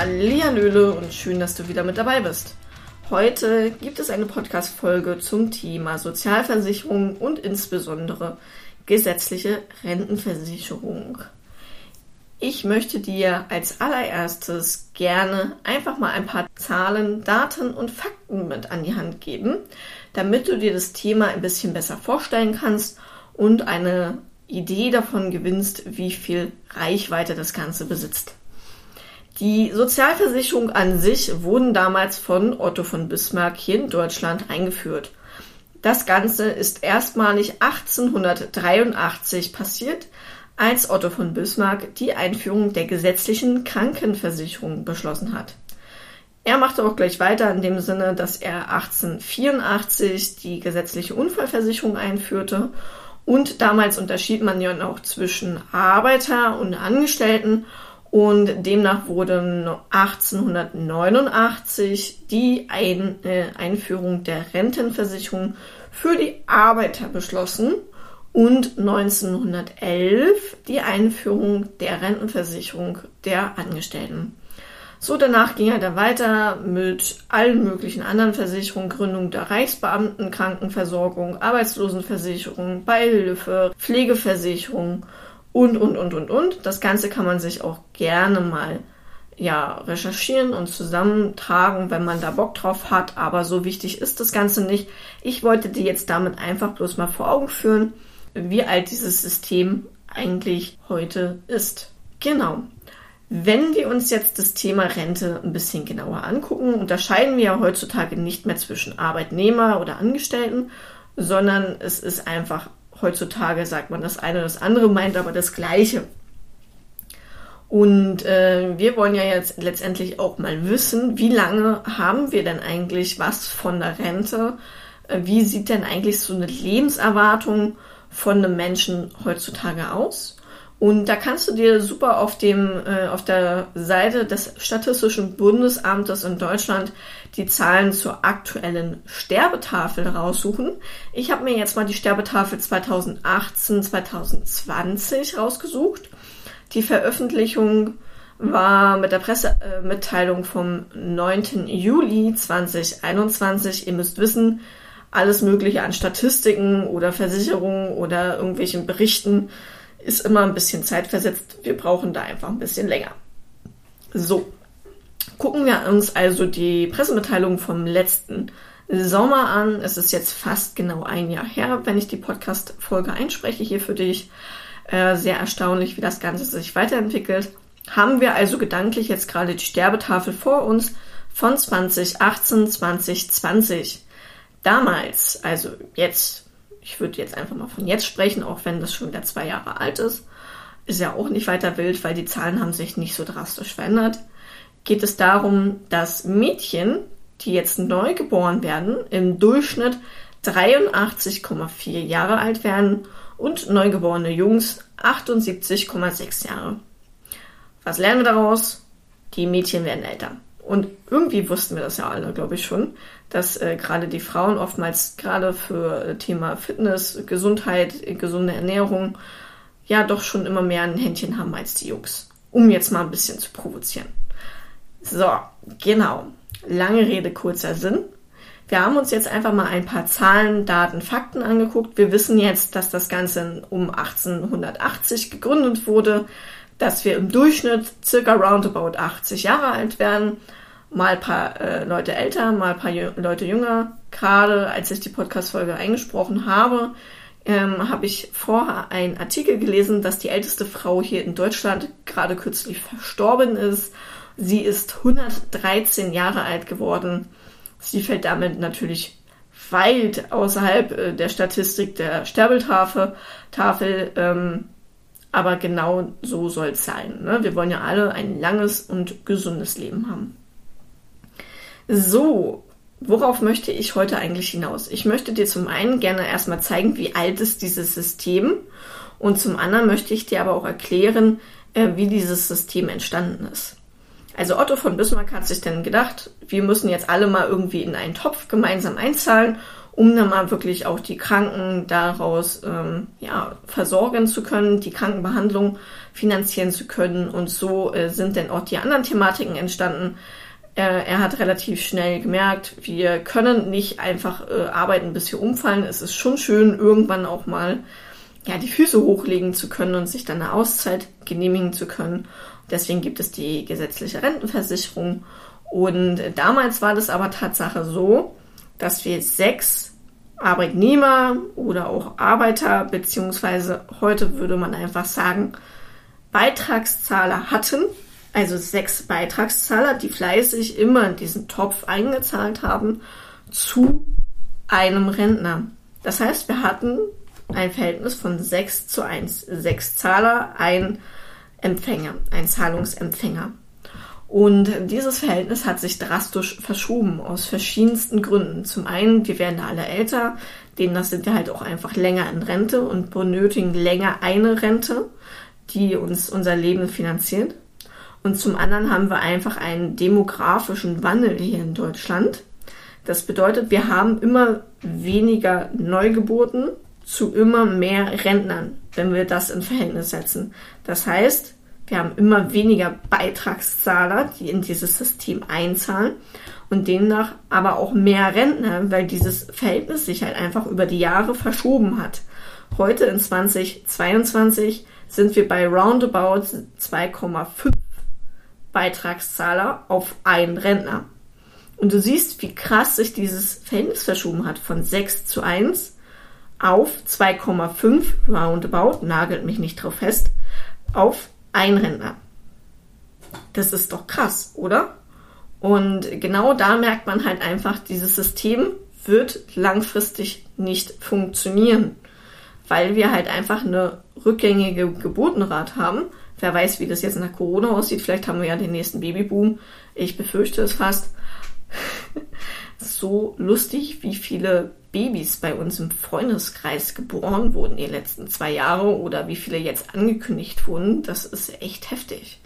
Hallihallöle und schön, dass du wieder mit dabei bist. Heute gibt es eine Podcast-Folge zum Thema Sozialversicherung und insbesondere gesetzliche Rentenversicherung. Ich möchte dir als allererstes gerne einfach mal ein paar Zahlen, Daten und Fakten mit an die Hand geben, damit du dir das Thema ein bisschen besser vorstellen kannst und eine Idee davon gewinnst, wie viel Reichweite das Ganze besitzt. Die Sozialversicherung an sich wurden damals von Otto von Bismarck hier in Deutschland eingeführt. Das Ganze ist erstmalig 1883 passiert, als Otto von Bismarck die Einführung der gesetzlichen Krankenversicherung beschlossen hat. Er machte auch gleich weiter in dem Sinne, dass er 1884 die gesetzliche Unfallversicherung einführte und damals unterschied man ja noch zwischen Arbeiter und Angestellten und demnach wurde 1889 die Ein äh, Einführung der Rentenversicherung für die Arbeiter beschlossen und 1911 die Einführung der Rentenversicherung der Angestellten. So, danach ging er dann weiter mit allen möglichen anderen Versicherungen, Gründung der Reichsbeamten, Krankenversorgung, Arbeitslosenversicherung, Beihilfe, Pflegeversicherung und, und, und, und, und. Das Ganze kann man sich auch gerne mal ja, recherchieren und zusammentragen, wenn man da Bock drauf hat. Aber so wichtig ist das Ganze nicht. Ich wollte dir jetzt damit einfach bloß mal vor Augen führen, wie alt dieses System eigentlich heute ist. Genau. Wenn wir uns jetzt das Thema Rente ein bisschen genauer angucken, unterscheiden wir ja heutzutage nicht mehr zwischen Arbeitnehmer oder Angestellten, sondern es ist einfach heutzutage, sagt man das eine oder das andere, meint aber das Gleiche. Und äh, wir wollen ja jetzt letztendlich auch mal wissen, wie lange haben wir denn eigentlich was von der Rente? Äh, wie sieht denn eigentlich so eine Lebenserwartung von einem Menschen heutzutage aus? Und da kannst du dir super auf dem äh, auf der Seite des Statistischen Bundesamtes in Deutschland die Zahlen zur aktuellen Sterbetafel raussuchen. Ich habe mir jetzt mal die Sterbetafel 2018 2020 rausgesucht. Die Veröffentlichung war mit der Pressemitteilung vom 9. Juli 2021. Ihr müsst wissen, alles Mögliche an Statistiken oder Versicherungen oder irgendwelchen Berichten ist immer ein bisschen zeitversetzt. Wir brauchen da einfach ein bisschen länger. So, gucken wir uns also die Pressemitteilung vom letzten Sommer an. Es ist jetzt fast genau ein Jahr her, wenn ich die Podcast-Folge einspreche hier für dich. Äh, sehr erstaunlich, wie das Ganze sich weiterentwickelt. Haben wir also gedanklich jetzt gerade die Sterbetafel vor uns von 2018, 2020. Damals, also jetzt ich würde jetzt einfach mal von jetzt sprechen, auch wenn das schon wieder zwei Jahre alt ist. Ist ja auch nicht weiter wild, weil die Zahlen haben sich nicht so drastisch verändert. Geht es darum, dass Mädchen, die jetzt neu geboren werden, im Durchschnitt 83,4 Jahre alt werden und neugeborene Jungs 78,6 Jahre. Was lernen wir daraus? Die Mädchen werden älter. Und irgendwie wussten wir das ja alle, glaube ich schon, dass äh, gerade die Frauen oftmals gerade für äh, Thema Fitness, Gesundheit, gesunde Ernährung ja doch schon immer mehr ein Händchen haben als die Jungs. Um jetzt mal ein bisschen zu provozieren. So, genau. Lange Rede, kurzer Sinn. Wir haben uns jetzt einfach mal ein paar Zahlen, Daten, Fakten angeguckt. Wir wissen jetzt, dass das Ganze um 1880 gegründet wurde, dass wir im Durchschnitt circa roundabout 80 Jahre alt werden mal ein paar äh, Leute älter, mal ein paar Leute jünger. Gerade als ich die Podcast-Folge eingesprochen habe, ähm, habe ich vorher einen Artikel gelesen, dass die älteste Frau hier in Deutschland gerade kürzlich verstorben ist. Sie ist 113 Jahre alt geworden. Sie fällt damit natürlich weit außerhalb äh, der Statistik der Sterbeltafel. Tafel, ähm, aber genau so soll es sein. Ne? Wir wollen ja alle ein langes und gesundes Leben haben. So, worauf möchte ich heute eigentlich hinaus? Ich möchte dir zum einen gerne erstmal zeigen, wie alt ist dieses System und zum anderen möchte ich dir aber auch erklären, äh, wie dieses System entstanden ist. Also Otto von Bismarck hat sich dann gedacht, wir müssen jetzt alle mal irgendwie in einen Topf gemeinsam einzahlen um dann mal wirklich auch die Kranken daraus ähm, ja, versorgen zu können, die Krankenbehandlung finanzieren zu können. Und so äh, sind dann auch die anderen Thematiken entstanden. Äh, er hat relativ schnell gemerkt, wir können nicht einfach äh, arbeiten, bis wir umfallen. Es ist schon schön, irgendwann auch mal ja, die Füße hochlegen zu können und sich dann eine Auszeit genehmigen zu können. Deswegen gibt es die gesetzliche Rentenversicherung. Und damals war das aber Tatsache so, dass wir sechs Arbeitnehmer oder auch Arbeiter, beziehungsweise heute würde man einfach sagen, Beitragszahler hatten, also sechs Beitragszahler, die fleißig immer in diesen Topf eingezahlt haben, zu einem Rentner. Das heißt, wir hatten ein Verhältnis von 6 zu 1. Sechs Zahler, ein Empfänger, ein Zahlungsempfänger. Und dieses Verhältnis hat sich drastisch verschoben aus verschiedensten Gründen. Zum einen, wir werden alle älter, demnach sind wir halt auch einfach länger in Rente und benötigen länger eine Rente, die uns unser Leben finanziert. Und zum anderen haben wir einfach einen demografischen Wandel hier in Deutschland. Das bedeutet, wir haben immer weniger Neugeburten zu immer mehr Rentnern, wenn wir das in Verhältnis setzen. Das heißt, wir haben immer weniger Beitragszahler, die in dieses System einzahlen und demnach aber auch mehr Rentner, weil dieses Verhältnis sich halt einfach über die Jahre verschoben hat. Heute in 2022 sind wir bei roundabout 2,5 Beitragszahler auf einen Rentner. Und du siehst, wie krass sich dieses Verhältnis verschoben hat von 6 zu 1 auf 2,5 roundabout, nagelt mich nicht drauf fest, auf ein Rentner. Das ist doch krass, oder? Und genau da merkt man halt einfach, dieses System wird langfristig nicht funktionieren, weil wir halt einfach eine rückgängige Geburtenrate haben. Wer weiß, wie das jetzt nach Corona aussieht. Vielleicht haben wir ja den nächsten Babyboom. Ich befürchte es fast. so lustig, wie viele Babys bei uns im Freundeskreis geboren wurden die letzten zwei Jahre oder wie viele jetzt angekündigt wurden, das ist echt heftig.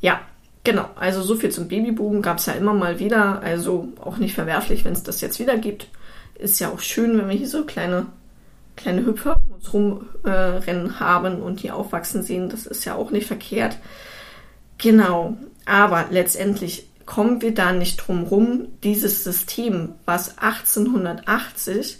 Ja, genau. Also so viel zum Babyboom gab es ja immer mal wieder. Also auch nicht verwerflich, wenn es das jetzt wieder gibt. Ist ja auch schön, wenn wir hier so kleine, kleine Hüpfer uns rumrennen äh, haben und die aufwachsen sehen. Das ist ja auch nicht verkehrt. Genau. Aber letztendlich kommen wir da nicht drum rum, dieses System, was 1880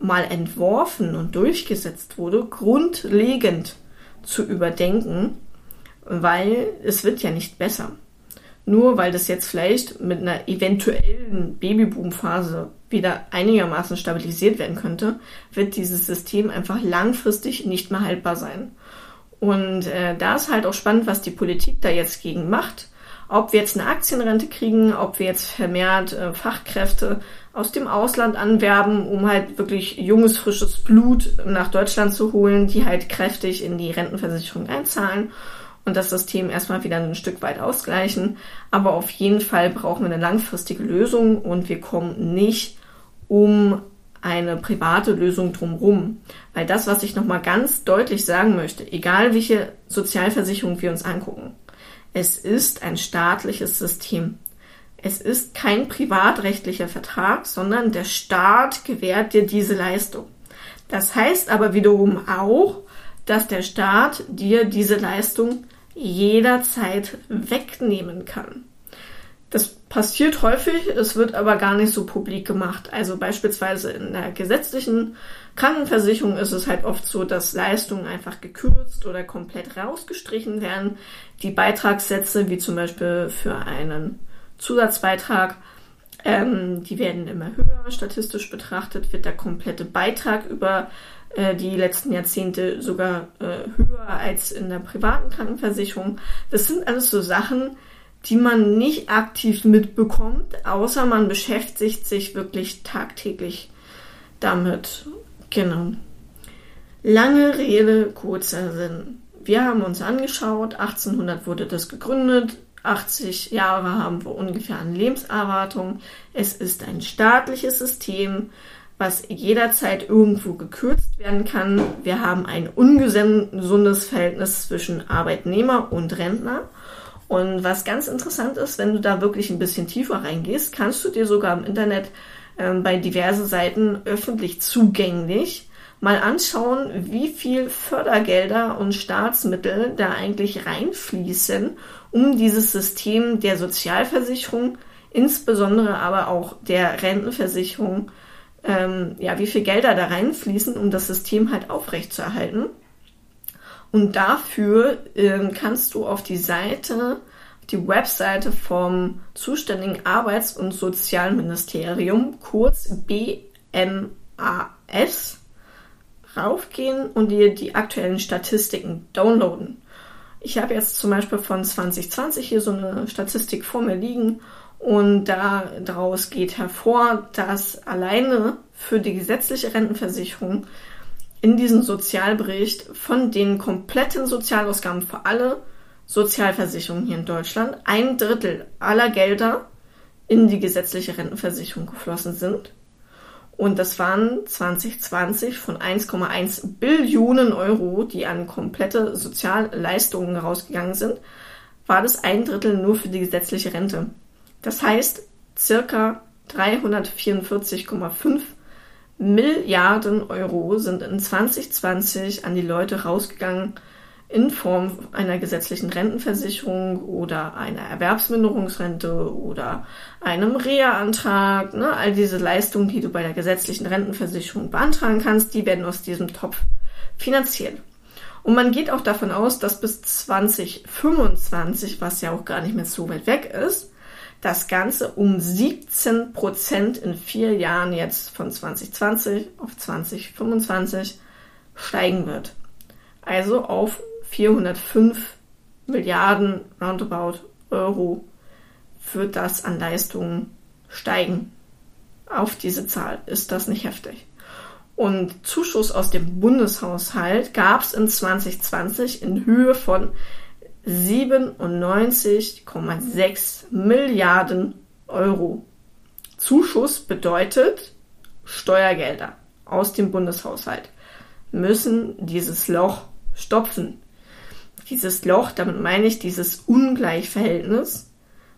mal entworfen und durchgesetzt wurde, grundlegend zu überdenken, weil es wird ja nicht besser. Nur weil das jetzt vielleicht mit einer eventuellen Babyboom-Phase wieder einigermaßen stabilisiert werden könnte, wird dieses System einfach langfristig nicht mehr haltbar sein. Und äh, da ist halt auch spannend, was die Politik da jetzt gegen macht ob wir jetzt eine Aktienrente kriegen, ob wir jetzt vermehrt äh, Fachkräfte aus dem Ausland anwerben, um halt wirklich junges, frisches Blut nach Deutschland zu holen, die halt kräftig in die Rentenversicherung einzahlen und das System erstmal wieder ein Stück weit ausgleichen. Aber auf jeden Fall brauchen wir eine langfristige Lösung und wir kommen nicht um eine private Lösung drumherum. Weil das, was ich nochmal ganz deutlich sagen möchte, egal welche Sozialversicherung wir uns angucken, es ist ein staatliches System. Es ist kein privatrechtlicher Vertrag, sondern der Staat gewährt dir diese Leistung. Das heißt aber wiederum auch, dass der Staat dir diese Leistung jederzeit wegnehmen kann. Das passiert häufig, es wird aber gar nicht so publik gemacht. Also beispielsweise in der gesetzlichen Krankenversicherung ist es halt oft so, dass Leistungen einfach gekürzt oder komplett rausgestrichen werden. Die Beitragssätze, wie zum Beispiel für einen Zusatzbeitrag, ähm, die werden immer höher. Statistisch betrachtet wird der komplette Beitrag über äh, die letzten Jahrzehnte sogar äh, höher als in der privaten Krankenversicherung. Das sind alles so Sachen, die man nicht aktiv mitbekommt, außer man beschäftigt sich wirklich tagtäglich damit. Genau. Lange Rede, kurzer Sinn. Wir haben uns angeschaut, 1800 wurde das gegründet, 80 Jahre haben wir ungefähr an Lebenserwartung. Es ist ein staatliches System, was jederzeit irgendwo gekürzt werden kann. Wir haben ein ungesundes Verhältnis zwischen Arbeitnehmer und Rentner. Und was ganz interessant ist, wenn du da wirklich ein bisschen tiefer reingehst, kannst du dir sogar im Internet äh, bei diverse Seiten öffentlich zugänglich. Mal anschauen, wie viel Fördergelder und Staatsmittel da eigentlich reinfließen, um dieses System der Sozialversicherung, insbesondere aber auch der Rentenversicherung, ähm, ja, wie viel Gelder da reinfließen, um das System halt aufrechtzuerhalten. Und dafür ähm, kannst du auf die Seite, die Webseite vom zuständigen Arbeits- und Sozialministerium, kurz BMAS, raufgehen und dir die aktuellen Statistiken downloaden. Ich habe jetzt zum Beispiel von 2020 hier so eine Statistik vor mir liegen und daraus geht hervor, dass alleine für die gesetzliche Rentenversicherung in diesem Sozialbericht von den kompletten Sozialausgaben für alle Sozialversicherungen hier in Deutschland ein Drittel aller Gelder in die gesetzliche Rentenversicherung geflossen sind. Und das waren 2020 von 1,1 Billionen Euro, die an komplette Sozialleistungen rausgegangen sind, war das ein Drittel nur für die gesetzliche Rente. Das heißt, circa 344,5 Milliarden Euro sind in 2020 an die Leute rausgegangen in Form einer gesetzlichen Rentenversicherung oder einer Erwerbsminderungsrente oder einem Reha-Antrag. Ne? All diese Leistungen, die du bei der gesetzlichen Rentenversicherung beantragen kannst, die werden aus diesem Topf finanziert. Und man geht auch davon aus, dass bis 2025, was ja auch gar nicht mehr so weit weg ist, das Ganze um 17 Prozent in vier Jahren jetzt von 2020 auf 2025 steigen wird. Also auf 405 Milliarden roundabout Euro wird das an Leistungen steigen. Auf diese Zahl ist das nicht heftig. Und Zuschuss aus dem Bundeshaushalt gab es in 2020 in Höhe von 97,6 Milliarden Euro. Zuschuss bedeutet Steuergelder aus dem Bundeshaushalt müssen dieses Loch stopfen. Dieses Loch, damit meine ich dieses Ungleichverhältnis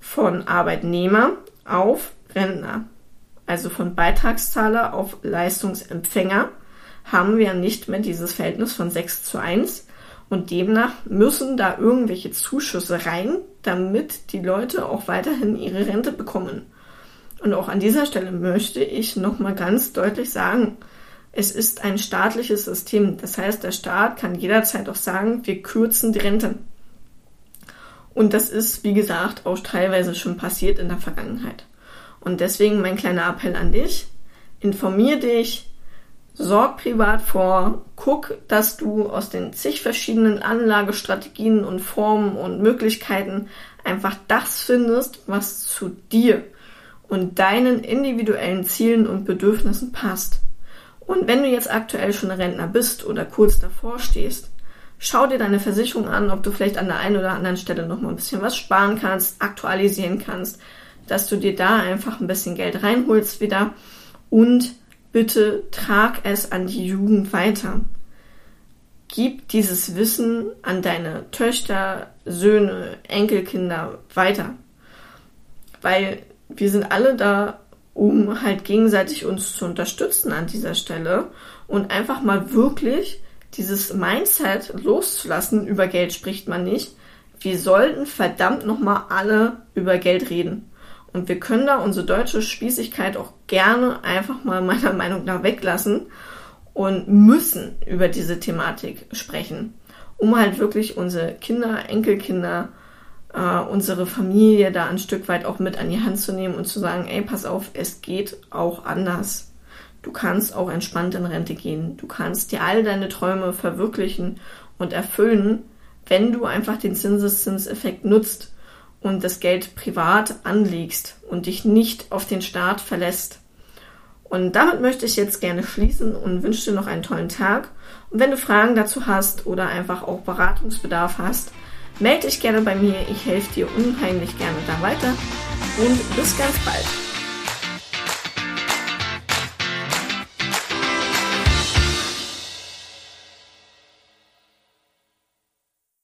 von Arbeitnehmer auf Rentner, also von Beitragszahler auf Leistungsempfänger, haben wir nicht mehr dieses Verhältnis von 6 zu 1, und demnach müssen da irgendwelche Zuschüsse rein, damit die Leute auch weiterhin ihre Rente bekommen. Und auch an dieser Stelle möchte ich nochmal ganz deutlich sagen, es ist ein staatliches System. Das heißt, der Staat kann jederzeit auch sagen, wir kürzen die Rente. Und das ist, wie gesagt, auch teilweise schon passiert in der Vergangenheit. Und deswegen mein kleiner Appell an dich. Informier dich, Sorg privat vor, guck, dass du aus den zig verschiedenen Anlagestrategien und Formen und Möglichkeiten einfach das findest, was zu dir und deinen individuellen Zielen und Bedürfnissen passt. Und wenn du jetzt aktuell schon Rentner bist oder kurz davor stehst, schau dir deine Versicherung an, ob du vielleicht an der einen oder anderen Stelle noch mal ein bisschen was sparen kannst, aktualisieren kannst, dass du dir da einfach ein bisschen Geld reinholst wieder und bitte trag es an die Jugend weiter. Gib dieses Wissen an deine Töchter, Söhne, Enkelkinder weiter. Weil wir sind alle da, um halt gegenseitig uns zu unterstützen an dieser Stelle und einfach mal wirklich dieses Mindset loszulassen. Über Geld spricht man nicht. Wir sollten verdammt nochmal alle über Geld reden. Und wir können da unsere deutsche Spießigkeit auch gerne einfach mal meiner Meinung nach weglassen und müssen über diese Thematik sprechen, um halt wirklich unsere Kinder, Enkelkinder, äh, unsere Familie da ein Stück weit auch mit an die Hand zu nehmen und zu sagen, ey, pass auf, es geht auch anders. Du kannst auch entspannt in Rente gehen. Du kannst dir all deine Träume verwirklichen und erfüllen, wenn du einfach den Zinseszinseffekt nutzt und das Geld privat anlegst und dich nicht auf den Staat verlässt. Und damit möchte ich jetzt gerne schließen und wünsche dir noch einen tollen Tag. Und wenn du Fragen dazu hast oder einfach auch Beratungsbedarf hast, melde dich gerne bei mir. Ich helfe dir unheimlich gerne da weiter. Und bis ganz bald.